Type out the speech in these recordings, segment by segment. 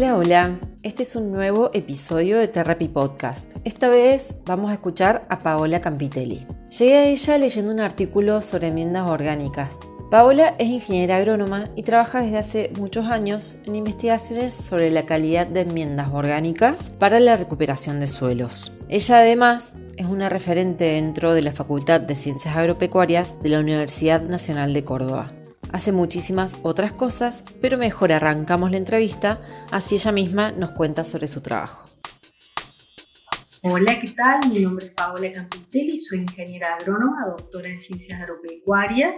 Hola, hola. Este es un nuevo episodio de Therapy Podcast. Esta vez vamos a escuchar a Paola Campitelli. Llegué a ella leyendo un artículo sobre enmiendas orgánicas. Paola es ingeniera agrónoma y trabaja desde hace muchos años en investigaciones sobre la calidad de enmiendas orgánicas para la recuperación de suelos. Ella además es una referente dentro de la Facultad de Ciencias Agropecuarias de la Universidad Nacional de Córdoba hace muchísimas otras cosas, pero mejor arrancamos la entrevista, así ella misma nos cuenta sobre su trabajo. Hola, ¿qué tal? Mi nombre es Paola Campitelli, soy ingeniera agrónoma, doctora en ciencias agropecuarias.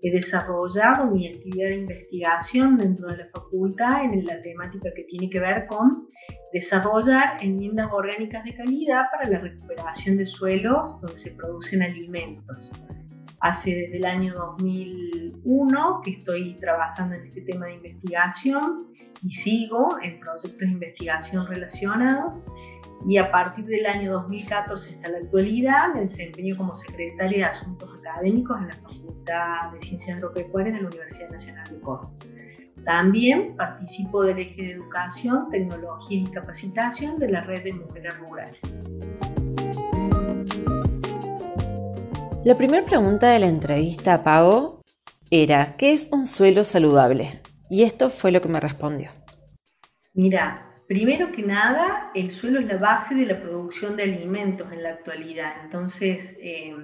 He desarrollado mi actividad de investigación dentro de la facultad en la temática que tiene que ver con desarrollar enmiendas orgánicas de calidad para la recuperación de suelos donde se producen alimentos hace desde el año 2001 que estoy trabajando en este tema de investigación y sigo en proyectos de investigación relacionados y a partir del año 2014 hasta la actualidad me desempeño como secretaria de Asuntos Académicos en la Facultad de Ciencias Agropecuarias de la Universidad Nacional de Córdoba. También participo del eje de educación, tecnología y capacitación de la red de mujeres rurales. La primera pregunta de la entrevista a Pago era, ¿qué es un suelo saludable? Y esto fue lo que me respondió. Mira, primero que nada, el suelo es la base de la producción de alimentos en la actualidad. Entonces, eh,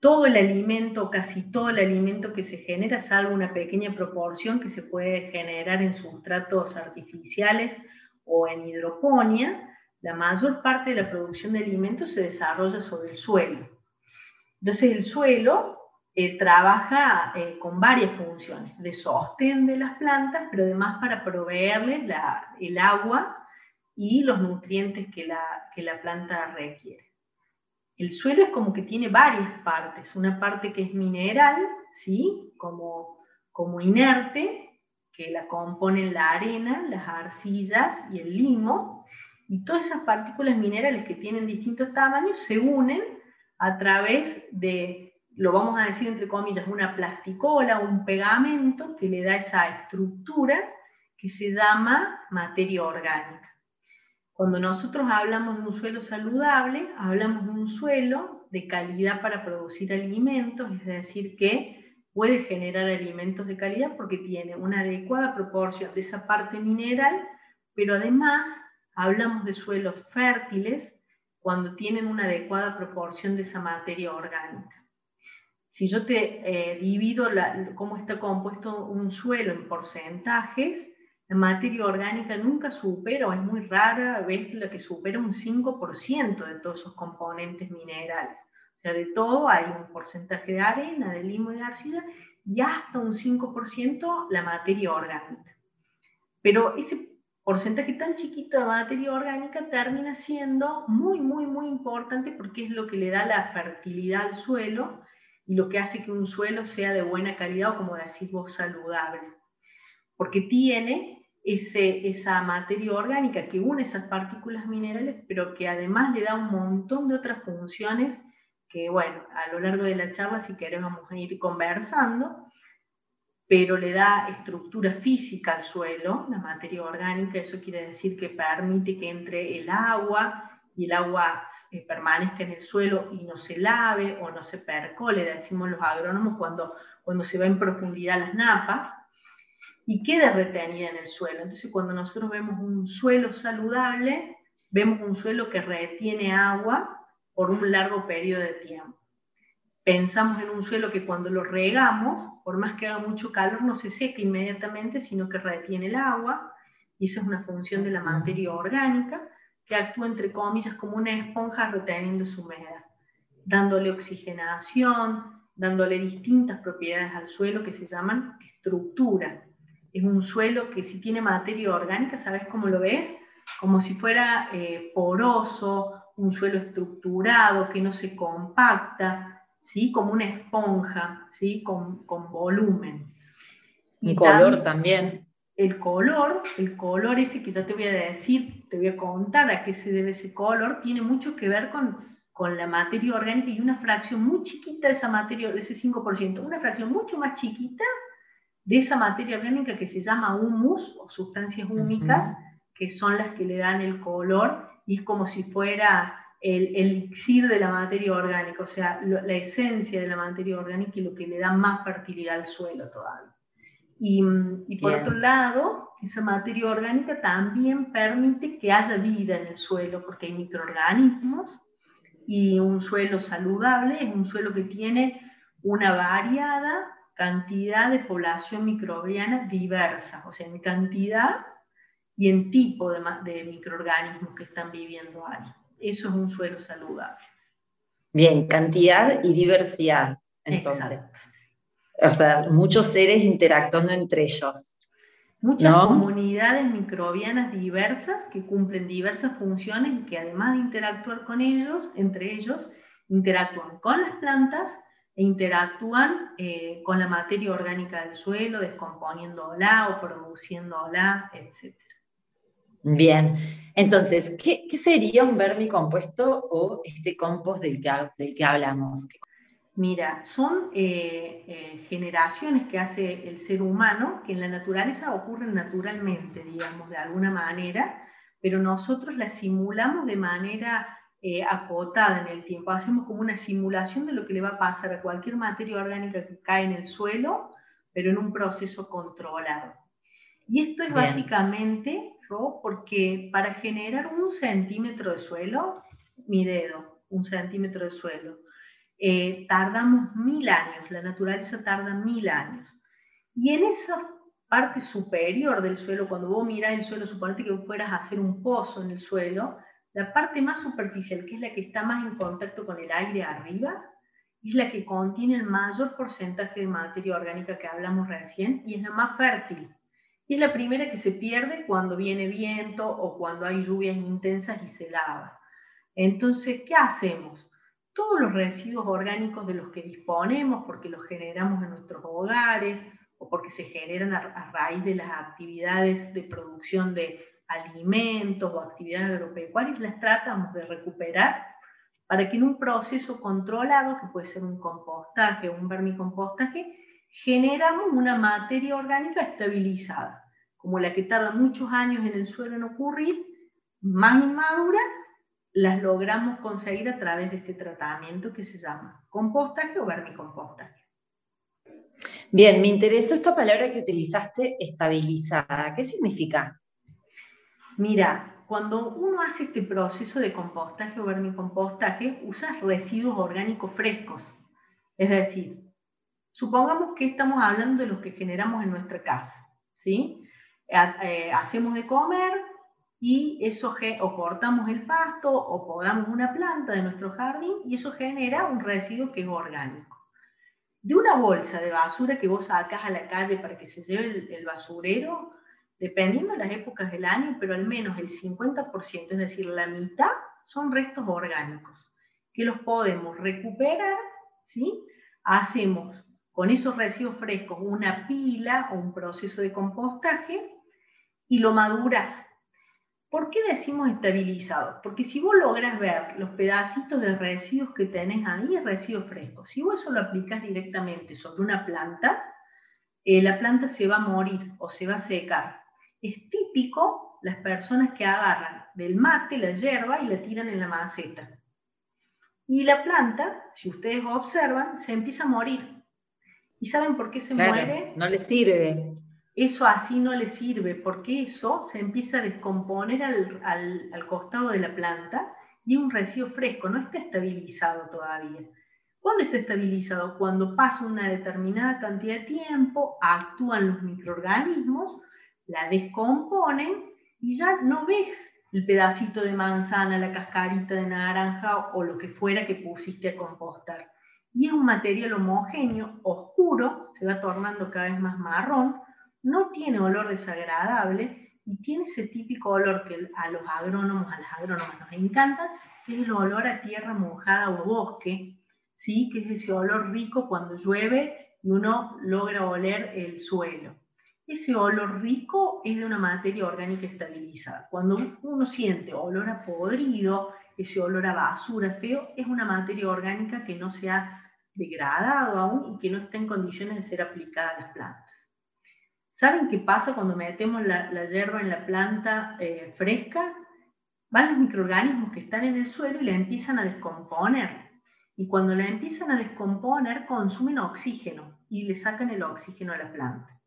todo el alimento, casi todo el alimento que se genera, salvo una pequeña proporción que se puede generar en sustratos artificiales o en hidroponía, la mayor parte de la producción de alimentos se desarrolla sobre el suelo. Entonces el suelo eh, trabaja eh, con varias funciones, de sostén de las plantas, pero además para proveerle el agua y los nutrientes que la, que la planta requiere. El suelo es como que tiene varias partes, una parte que es mineral, ¿sí? como, como inerte, que la componen la arena, las arcillas y el limo, y todas esas partículas minerales que tienen distintos tamaños se unen a través de, lo vamos a decir entre comillas, una plasticola, un pegamento que le da esa estructura que se llama materia orgánica. Cuando nosotros hablamos de un suelo saludable, hablamos de un suelo de calidad para producir alimentos, es decir, que puede generar alimentos de calidad porque tiene una adecuada proporción de esa parte mineral, pero además hablamos de suelos fértiles cuando tienen una adecuada proporción de esa materia orgánica. Si yo te eh, divido cómo está compuesto un suelo en porcentajes, la materia orgánica nunca supera, o es muy rara vez la que supera un 5% de todos esos componentes minerales. O sea, de todo hay un porcentaje de arena, de limo y de arcilla, y hasta un 5% la materia orgánica. Pero ese porcentaje tan chiquito de materia orgánica termina siendo muy, muy, muy importante porque es lo que le da la fertilidad al suelo y lo que hace que un suelo sea de buena calidad o como decís vos, saludable. Porque tiene ese, esa materia orgánica que une esas partículas minerales, pero que además le da un montón de otras funciones que, bueno, a lo largo de la charla, si queremos, vamos a ir conversando, pero le da estructura física al suelo, la materia orgánica, eso quiere decir que permite que entre el agua y el agua eh, permanezca en el suelo y no se lave o no se percole, decimos los agrónomos cuando, cuando se va en profundidad las napas, y queda retenida en el suelo. Entonces cuando nosotros vemos un suelo saludable, vemos un suelo que retiene agua por un largo periodo de tiempo pensamos en un suelo que cuando lo regamos, por más que haga mucho calor, no se seca inmediatamente, sino que retiene el agua, y esa es una función de la materia orgánica, que actúa entre comillas como una esponja reteniendo su humedad, dándole oxigenación, dándole distintas propiedades al suelo que se llaman estructura. Es un suelo que si tiene materia orgánica, ¿sabes cómo lo ves? Como si fuera eh, poroso, un suelo estructurado, que no se compacta, ¿sí? como una esponja, ¿sí? con, con volumen. Y color también. El color, el color ese que ya te voy a decir, te voy a contar a qué se debe ese color, tiene mucho que ver con, con la materia orgánica y una fracción muy chiquita de esa materia, de ese 5%, una fracción mucho más chiquita de esa materia orgánica que se llama humus o sustancias húmicas, que son las que le dan el color y es como si fuera el, elixir de la materia orgánica, o sea, la esencia de la materia orgánica y lo que le da más fertilidad al suelo todavía. Y, y por otro lado, esa materia orgánica también permite que haya vida en el suelo, porque hay microorganismos y un suelo saludable es un suelo que tiene una variada cantidad de población microbiana diversa, o sea, en cantidad y en tipo de, de microorganismos que están viviendo ahí. Eso es un suelo saludable. Bien, cantidad y diversidad, entonces. O sea, muchos seres interactuando entre ellos. Muchas comunidades microbianas diversas que cumplen diversas funciones y que además de interactuar con ellos, entre ellos, interactúan con las plantas e interactúan eh, con la materia orgánica del suelo, descomponiéndola o produciéndola, etc. Bien, entonces, ¿qué, sería un vermicompuesto o este compost del que, del que hablamos? Mira, son eh, eh, generaciones que hace el ser humano que en la naturaleza ocurren naturalmente, digamos, de alguna manera, pero nosotros las simulamos de manera eh, acotada en el tiempo. Hacemos como una simulación de lo que le va a pasar a cualquier materia orgánica que cae en el suelo, pero en un proceso controlado. Y esto es básicamente, Porque para generar un centímetro de suelo, mi dedo, un centímetro de suelo, eh, tardamos mil años, la naturaleza tarda mil años. Y en esa parte superior del suelo, cuando vos mirás el suelo, suponete que fueras a hacer un pozo en el suelo, la parte más superficial, que es la que está más en contacto con el aire arriba, es la que contiene el mayor porcentaje de materia orgánica que hablamos recién y es la más fértil. Y es la primera que se pierde cuando viene viento o cuando hay lluvias intensas y se lava. Entonces, ¿qué hacemos? Todos los residuos orgánicos de los que disponemos, porque los generamos en nuestros hogares o porque se generan a, raíz de las actividades de producción de alimentos o actividades agropecuarias, las tratamos de recuperar para que en un proceso controlado, que puede ser un compostaje o un vermicompostaje, generamos una materia orgánica estabilizada, como la que tarda muchos años en el suelo en ocurrir, más inmadura, las logramos conseguir a través de este tratamiento que se llama compostaje o vermicompostaje. Bien, me interesó esta palabra que utilizaste, estabilizada. ¿Qué significa? Mira, cuando uno hace este proceso de compostaje o vermicompostaje, usa residuos orgánicos frescos. Es decir, supongamos que estamos hablando de los que generamos en nuestra casa. ¿sí? Eh, hacemos de comer y eso o cortamos el pasto o podamos una planta de nuestro jardín y eso genera un residuo que es orgánico. De una bolsa de basura que vos sacas a la calle para que se lleve el basurero, dependiendo de las épocas del año, pero al menos el 50%, es decir, la mitad, son restos orgánicos, que los podemos recuperar, ¿sí? Hacemos con esos residuos frescos una pila o un proceso de compostaje y lo maduras. ¿Por qué decimos estabilizado? Porque si vos logras ver los pedacitos de residuos que tenés ahí, es residuo fresco. Si vos eso lo aplicas directamente sobre una planta, eh, la planta se va a morir o se va a secar es típico las personas que agarran del mate la hierba y la tiran en la maceta. Y la planta, si ustedes observan, se empieza a morir. ¿Y saben por qué se muere? No le sirve. Eso así no le sirve, porque eso se empieza a descomponer al, al costado de la planta y un residuo fresco, no está estabilizado todavía. ¿Cuándo está estabilizado? Cuando pasa una determinada cantidad de tiempo, actúan los microorganismos, la descomponen y ya no ves el pedacito de manzana, la cascarita de naranja o lo que fuera que pusiste a compostar. Y es un material homogéneo, oscuro, se va tornando cada vez más marrón, no tiene olor desagradable y tiene ese típico olor que a los agrónomos, a las agrónomas nos encanta, que es el olor a tierra mojada o bosque, ¿sí? que es ese olor rico cuando llueve y uno logra oler el suelo. Ese olor rico es de una materia orgánica estabilizada. Cuando uno siente olor a podrido, ese olor a basura feo, es una materia orgánica que no se ha degradado aún y que no está en condiciones de ser aplicada a las plantas. ¿Saben qué pasa cuando metemos la, la hierba en la planta eh, fresca? Van los microorganismos que están en el suelo y la empiezan a descomponer. Y cuando la empiezan a descomponer, consumen oxígeno y le sacan el oxígeno a la planta.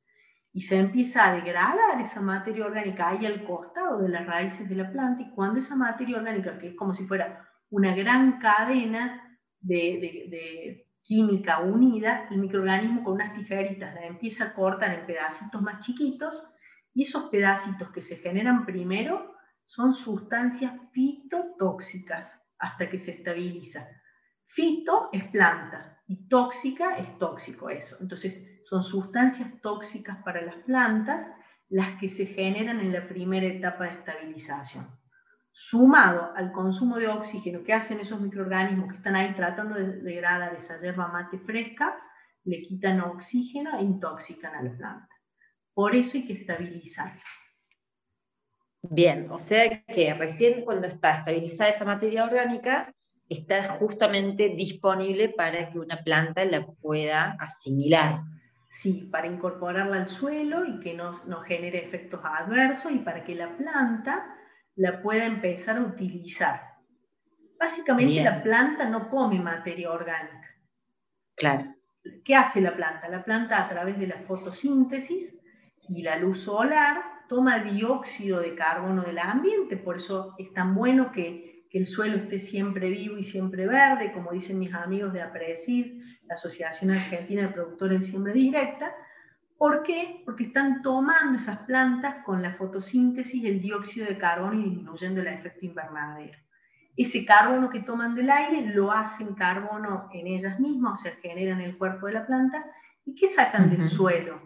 Y se empieza a degradar esa materia orgánica ahí al costado de las raíces de la planta. Y cuando esa materia orgánica, que es como si fuera una gran cadena de, química unida, el microorganismo con unas tijeritas la empieza a cortar en pedacitos más chiquitos y esos pedacitos que se generan primero son sustancias fitotóxicas hasta que se estabiliza. Fito es planta y tóxica es tóxico eso. Entonces son sustancias tóxicas para las plantas las que se generan en la primera etapa de estabilización sumado al consumo de oxígeno que hacen esos microorganismos que están ahí tratando de degradar esa yerba mate fresca, le quitan oxígeno e intoxican a la planta. Por eso hay que estabilizar. Bien, o sea que recién cuando está estabilizada esa materia orgánica, está justamente disponible para que una planta la pueda asimilar. Sí, para incorporarla al suelo y que no, no genere efectos adversos y para que la planta la pueda empezar a utilizar. Básicamente la planta no come materia orgánica. Claro. ¿Qué hace la planta? La planta a través de la fotosíntesis y la luz solar toma dióxido de carbono del ambiente, por eso es tan bueno que, que el suelo esté siempre vivo y siempre verde, como dicen mis amigos de APREDECIR, la Asociación Argentina de Productores de Siembra Directa, ¿Por qué? Porque están tomando esas plantas con la fotosíntesis el dióxido de carbono y disminuyendo el efecto invernadero. Ese carbono que toman del aire lo hacen carbono en ellas mismas, o sea, generan el cuerpo de la planta. ¿Y qué sacan del suelo?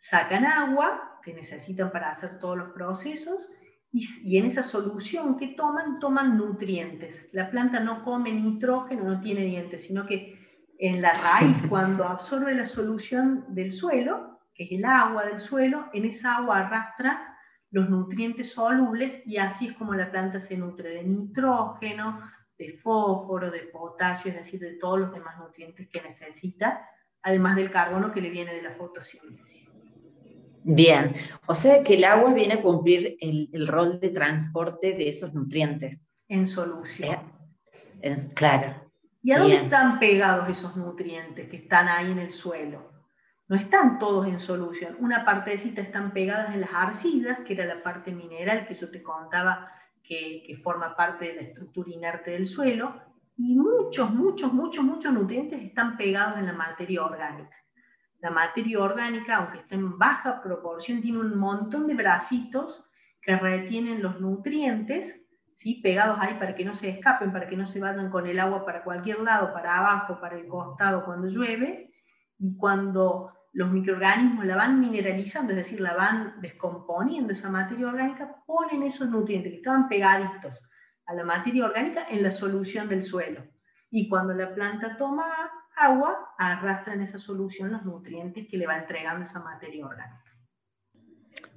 Sacan agua, que necesitan para hacer todos los procesos, y, y, en esa solución que toman, toman nutrientes. La planta no come nitrógeno, no tiene dientes, sino que en la raíz, cuando absorbe la solución del suelo, que es el agua del suelo, en esa agua arrastra los nutrientes solubles y así es como la planta se nutre de nitrógeno, de fósforo, de potasio, es decir, de todos los demás nutrientes que necesita, además del carbono que le viene de la fotosíntesis. Bien, o sea que el agua viene a cumplir el, rol de transporte de esos nutrientes. En solución. Eh, claro, ¿Y a dónde están pegados esos nutrientes que están ahí en el suelo? No están todos en solución. Una partecita están pegadas en las arcillas, que era la parte mineral que yo te contaba que, que forma parte de la estructura inerte del suelo, y muchos, muchos, muchos, muchos nutrientes están pegados en la materia orgánica. La materia orgánica, aunque está en baja proporción, tiene un montón de bracitos que retienen los nutrientes ¿sí? pegados ahí para que no se escapen, para que no se vayan con el agua para cualquier lado, para abajo, para el costado cuando llueve, y cuando los microorganismos la van mineralizando, es decir, la van descomponiendo esa materia orgánica, ponen esos nutrientes que estaban pegaditos a la materia orgánica en la solución del suelo. Y cuando la planta toma agua, arrastra en esa solución los nutrientes que le va entregando esa materia orgánica.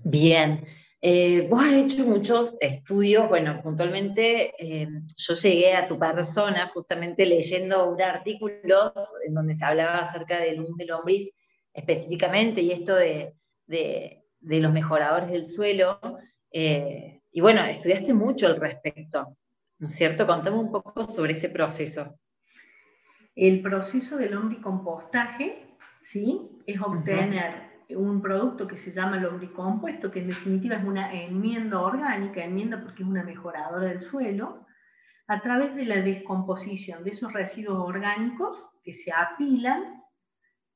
Bien, eh, vos has hecho muchos estudios, bueno, puntualmente eh, yo llegué a tu persona justamente leyendo un artículo en donde se hablaba acerca del humus de lombriz específicamente y esto de, los mejoradores del suelo. Eh, y bueno, estudiaste mucho al respecto, ¿no es cierto? Contame un poco sobre ese proceso. El proceso del lombricompostaje, ¿sí? Es obtener un producto que se llama lombricompuesto, que en definitiva es una enmienda orgánica, enmienda porque es una mejoradora del suelo, a través de la descomposición de esos residuos orgánicos que se apilan,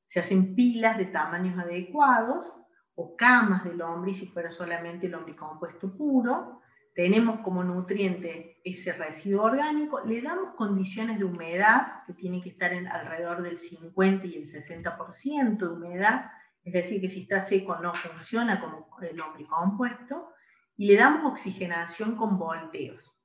se hacen pilas de tamaños adecuados, o camas de lombriz si fuera solamente lombricompuesto puro, tenemos como nutriente ese residuo orgánico, le damos condiciones de humedad, que tiene que estar en alrededor del 50 y el 60% de humedad, es decir, que si está seco no funciona como el compuesto, y le damos oxigenación con volteos.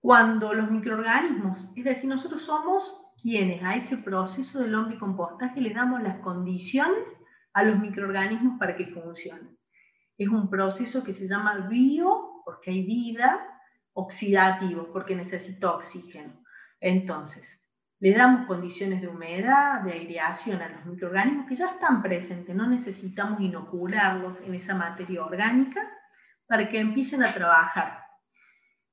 Cuando los microorganismos, es decir, nosotros somos quienes a ese proceso del lombricompostaje le damos las condiciones a los microorganismos para que funcionen. Es un proceso que se llama bio, porque hay vida, oxidativo, porque necesita oxígeno. Entonces, le damos condiciones de humedad, de aireación a los microorganismos que ya están presentes, no necesitamos inocularlos en esa materia orgánica para que empiecen a trabajar.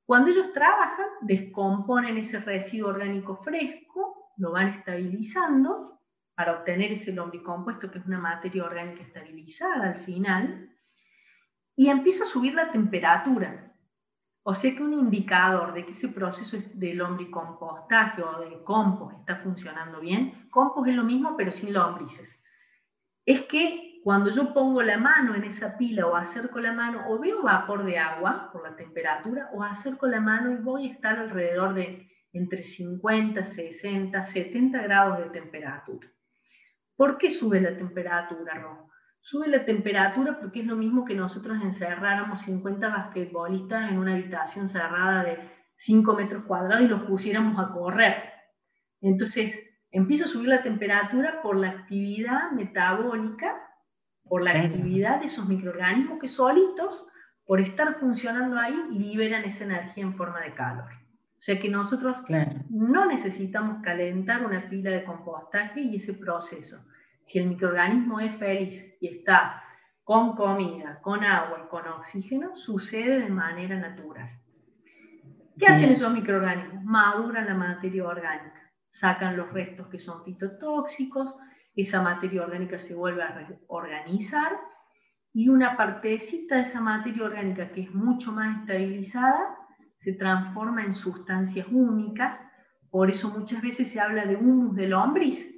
Cuando ellos trabajan, descomponen ese residuo orgánico fresco, lo van estabilizando para obtener ese lombricompuesto, que es una materia orgánica estabilizada al final, y empieza a subir la temperatura. O sea que un indicador de que ese proceso de lombricompostaje o de compost está funcionando bien, compost es lo mismo pero sin lombrices, es que cuando yo pongo la mano en esa pila o acerco la mano o veo vapor de agua por la temperatura o acerco la mano y voy a estar alrededor de entre 50, 60, 70 grados de temperatura. ¿Por qué sube la temperatura, Ron? Sube la temperatura porque es lo mismo que nosotros encerráramos 50 basquetbolistas en una habitación cerrada de 5 metros cuadrados y los pusiéramos a correr. Entonces, empieza a subir la temperatura por la actividad metabólica, por la actividad de esos microorganismos que solitos, por estar funcionando ahí, liberan esa energía en forma de calor. O sea que nosotros no necesitamos calentar una pila de compostaje y ese proceso si el microorganismo es feliz y está con comida, con agua y con oxígeno, sucede de manera natural. ¿Qué hacen esos microorganismos? Maduran la materia orgánica, sacan los restos que son fitotóxicos, esa materia orgánica se vuelve a reorganizar y una partecita de esa materia orgánica que es mucho más estabilizada se transforma en sustancias únicas, por eso muchas veces se habla de humus de lombriz,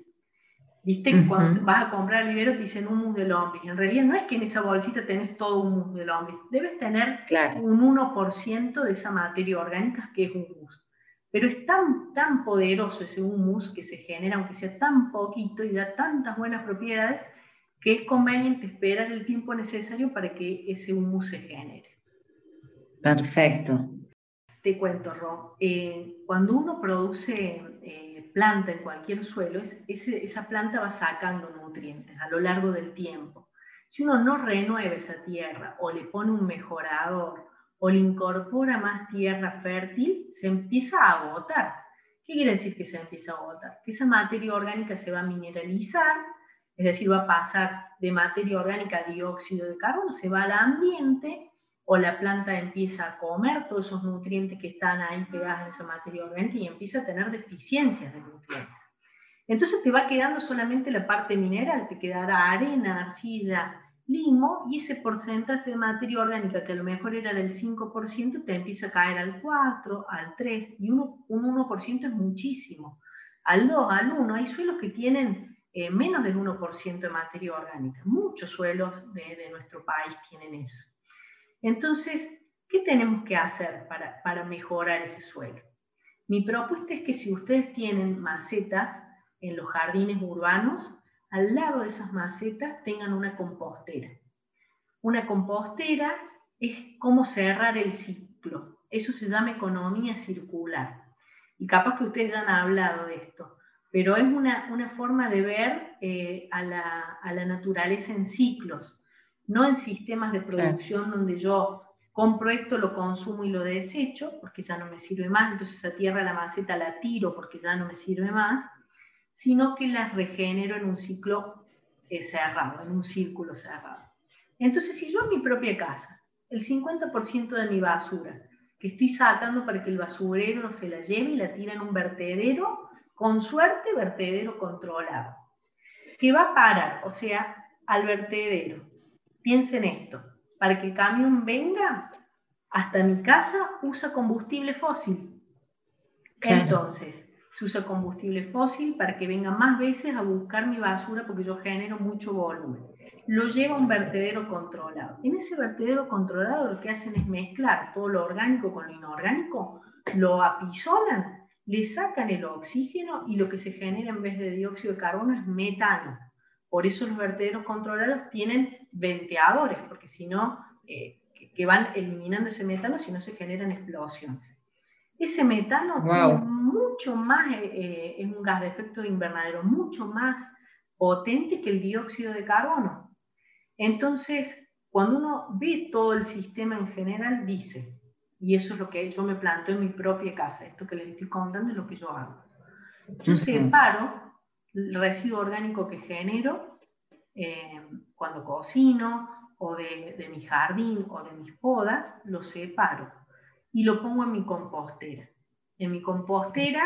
Viste que cuando vas a comprar el vivero te dicen humus de lombriz. En realidad no es que en esa bolsita tenés todo humus de lombriz. Debes tener un 1% de esa materia orgánica que es humus. Pero es tan, tan poderoso ese humus que se genera, aunque sea tan poquito y da tantas buenas propiedades, que es conveniente esperar el tiempo necesario para que ese humus se genere. Perfecto. Te cuento, Ro. Eh, cuando uno produce eh, planta en cualquier suelo, es, esa planta va sacando nutrientes a lo largo del tiempo. Si uno no renueva esa tierra o le pone un mejorador o le incorpora más tierra fértil, se empieza a agotar. ¿Qué quiere decir que se empieza a agotar? Que esa materia orgánica se va a mineralizar, es decir, va a pasar de materia orgánica a dióxido de carbono, se va al ambiente o la planta empieza a comer todos esos nutrientes que están ahí pegados en esa materia orgánica y empieza a tener deficiencias de nutrientes. Entonces te va quedando solamente la parte mineral, te quedará arena, arcilla, limo y ese porcentaje de materia orgánica que a lo mejor era del 5% te empieza a caer al 4, al 3 y un 1% es muchísimo. Al 2, al 1, hay suelos que tienen eh, menos del 1% de materia orgánica. Muchos suelos de nuestro país tienen eso. Entonces, ¿qué tenemos que hacer para, mejorar ese suelo? Mi propuesta es que si ustedes tienen macetas en los jardines urbanos, al lado de esas macetas tengan una compostera. Una compostera es como cerrar el ciclo. Eso se llama economía circular. Y capaz que ustedes ya han hablado de esto, pero es una, forma de ver eh, a, la, naturaleza en ciclos no en sistemas de producción donde yo compro esto, lo consumo y lo desecho, porque ya no me sirve más, entonces esa tierra, la maceta la tiro porque ya no me sirve más, sino que la regenero en un ciclo eh, cerrado, en un círculo cerrado. Entonces, si yo en mi propia casa, el 50% de mi basura, que estoy sacando para que el basurero se la lleve y la tira en un vertedero, con suerte vertedero controlado, que va a parar, o sea, al vertedero, Piensen esto, para que el camión venga hasta mi casa usa combustible fósil. Entonces, se usa combustible fósil para que venga más veces a buscar mi basura porque yo genero mucho volumen. Lo lleva a un vertedero controlado. En ese vertedero controlado lo que hacen es mezclar todo lo orgánico con lo inorgánico, lo apisolan, le sacan el oxígeno y lo que se genera en vez de dióxido de carbono es metano. Por eso los vertederos controlados tienen venteadores, porque si no, eh, que, van eliminando ese metano, si no se generan explosiones. Ese metano es mucho más, eh, eh, es un gas de efecto invernadero, mucho más potente que el dióxido de carbono. Entonces, cuando uno ve todo el sistema en general, dice, y eso es lo que yo me planteo en mi propia casa, esto que les estoy contando es lo que yo hago. Yo separo el residuo orgánico que genero eh, cuando cocino o de, de mi jardín o de mis podas, lo separo y lo pongo en mi compostera. En mi compostera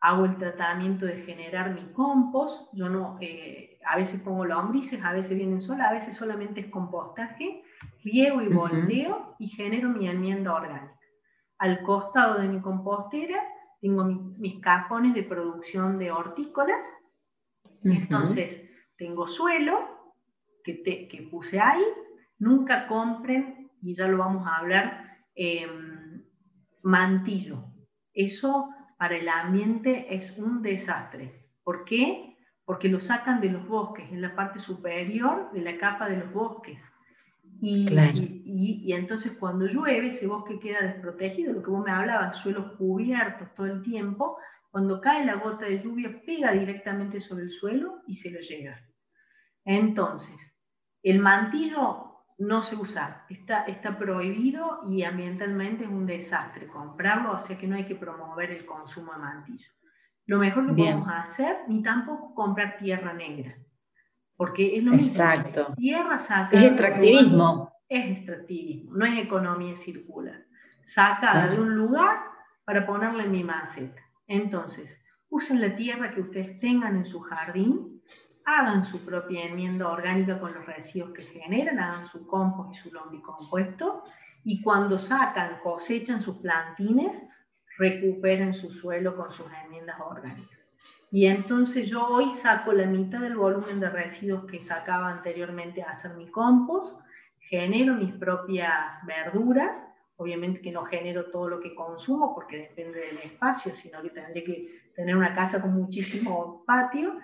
hago el tratamiento de generar mi compost. Yo no, eh, a veces pongo lombrices, a veces vienen solas, a veces solamente es compostaje. Riego y volteo y genero mi enmienda orgánica. Al costado de mi compostera tengo mis cajones de producción de hortícolas. Entonces, tengo suelo que, que, puse ahí. Nunca compren, y ya lo vamos a hablar, em, mantillo. Eso para el ambiente es un desastre. ¿Por qué? Porque lo sacan de los bosques, en la parte superior de la capa de los bosques. Y, y, entonces cuando llueve ese bosque queda desprotegido, lo que vos me hablabas, suelos cubiertos todo el tiempo, cuando cae la gota de lluvia pega directamente sobre el suelo y se lo llega. Entonces, el mantillo no se usa, está, está prohibido y ambientalmente es un desastre comprarlo, o sea que no hay que promover el consumo de mantillo. Lo mejor que podemos hacer, ni tampoco comprar tierra negra, porque es lo Exacto. mismo. Tierra Es extractivismo. Es extractivismo, no es economía circular. Sacada de un lugar para ponerla en mi maceta. Entonces, usen la tierra que ustedes tengan en su jardín hagan su propia enmienda orgánica con los residuos que generan, hagan su compost y su lombricompuesto, y cuando sacan, cosechan sus plantines, recuperen su suelo con sus enmiendas orgánicas. Y entonces yo hoy saco la mitad del volumen de residuos que sacaba anteriormente a hacer mi compost, genero mis propias verduras, obviamente que no genero todo lo que consumo porque depende del espacio, sino que tendré que tener una casa con muchísimo patio,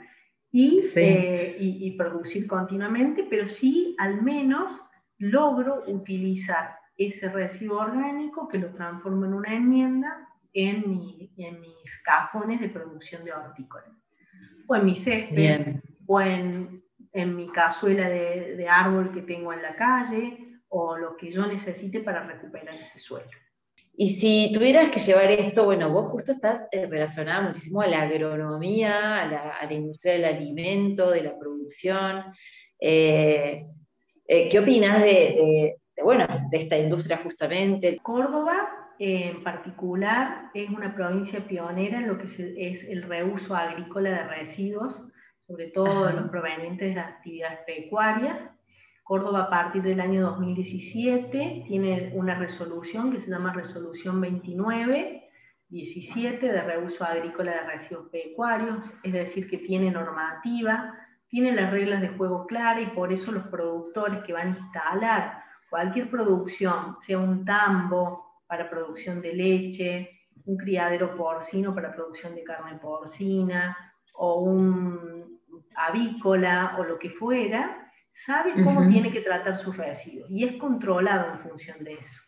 eh, y, y, producir continuamente, pero sí al menos logro utilizar ese residuo orgánico que lo transformo en una enmienda en, mi, en mis cajones de producción de hortícola. O en mi césped, o en, en, mi cazuela de, de árbol que tengo en la calle, o lo que yo necesite para recuperar ese suelo. Y si tuvieras que llevar esto, bueno, vos justo estás eh, relacionada muchísimo a la agronomía, a la, industria del alimento, de la producción. Eh, eh, ¿Qué opinas de, bueno, de esta industria justamente? Córdoba en particular es una provincia pionera en lo que es el reuso agrícola de residuos, sobre todo de los provenientes de las actividades pecuarias. Córdoba a partir del año 2017 tiene una resolución que se llama Resolución 29 17 de reuso agrícola de residuos pecuarios, es decir, que tiene normativa, tiene las reglas de juego claras y por eso los productores que van a instalar cualquier producción, sea un tambo para producción de leche, un criadero porcino para producción de carne porcina o un avícola o lo que fuera, sabe cómo tiene que tratar sus residuos y es controlado en función de eso.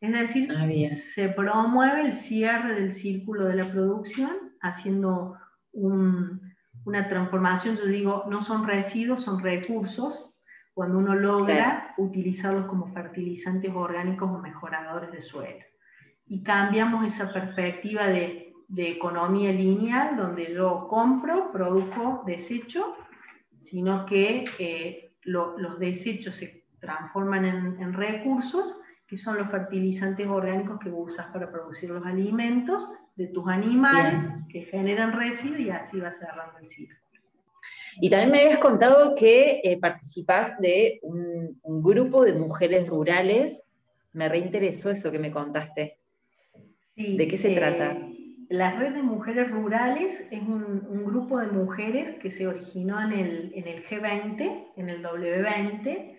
Es decir, ah, se promueve el cierre del círculo de la producción haciendo una transformación, yo digo, no son residuos, son recursos, cuando uno logra utilizarlos como fertilizantes orgánicos o mejoradores de suelo. Y cambiamos esa perspectiva de, de economía lineal, donde yo compro, produzco, desecho, sino que eh, los desechos se transforman en, recursos, que son los fertilizantes orgánicos que usas para producir los alimentos de tus animales, que generan residuos y así va cerrando el ciclo. Y también me habías contado que eh, participás de un, grupo de mujeres rurales. Me reinteresó eso que me contaste. ¿De qué se trata? La Red de Mujeres Rurales es un, grupo de mujeres que se originó en el, en el, G20, en el W20,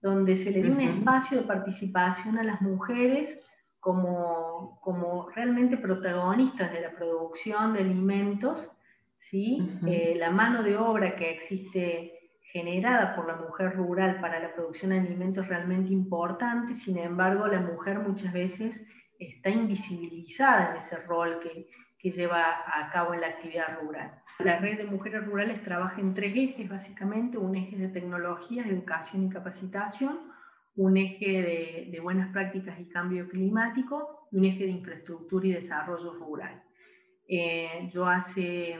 donde se le dio un espacio de participación a las mujeres como, como realmente protagonistas de la producción de alimentos. ¿sí? Eh, la mano de obra que existe generada por la mujer rural para la producción de alimentos es realmente importante, sin embargo la mujer muchas veces está invisibilizada en ese rol que, que lleva a cabo en la actividad rural. La red de mujeres rurales trabaja en tres ejes, básicamente, un eje de tecnologías, educación y capacitación, un eje de, buenas prácticas y cambio climático y un eje de infraestructura y desarrollo rural. Eh, yo hace,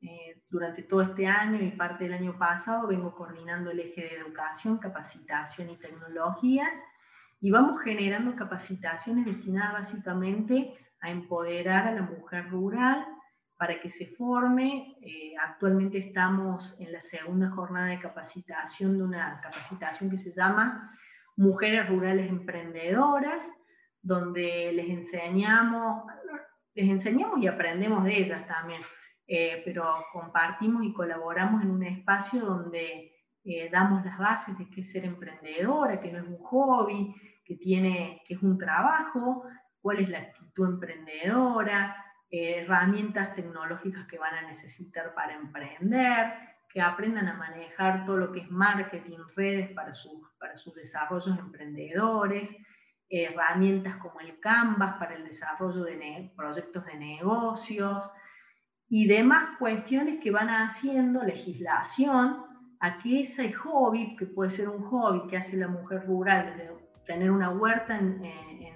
eh, durante todo este año y parte del año pasado, vengo coordinando el eje de educación, capacitación y tecnologías y vamos generando capacitaciones destinadas básicamente a empoderar a la mujer rural para que se forme. Eh, actualmente estamos en la segunda jornada de capacitación de una capacitación que se llama Mujeres Rurales Emprendedoras, donde les enseñamos, les enseñamos y aprendemos de ellas también, eh, pero compartimos y colaboramos en un espacio donde eh, damos las bases de qué es ser emprendedora, que no es un hobby, que, tiene, que es un trabajo, cuál es la actitud emprendedora, eh, herramientas tecnológicas que van a necesitar para emprender, que aprendan a manejar todo lo que es marketing, redes para sus, para sus desarrollos emprendedores, herramientas como el Canvas para el desarrollo de proyectos de negocios y demás cuestiones que van haciendo legislación a que ese hobby, que puede ser un hobby que hace la mujer rural, tener una huerta en,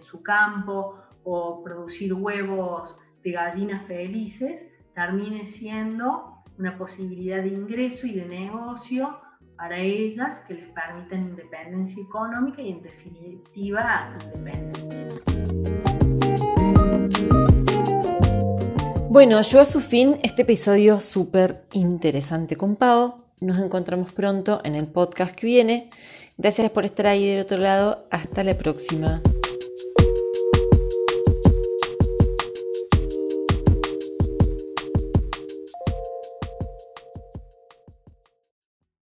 su campo o producir huevos de gallinas felices, termine siendo una posibilidad de ingreso y de negocio para ellas que les permitan independencia económica y en definitiva independencia. Bueno, yo a su fin este episodio súper interesante con Pau. Nos encontramos pronto en el podcast que viene. Gracias por estar ahí del otro lado. Hasta la próxima.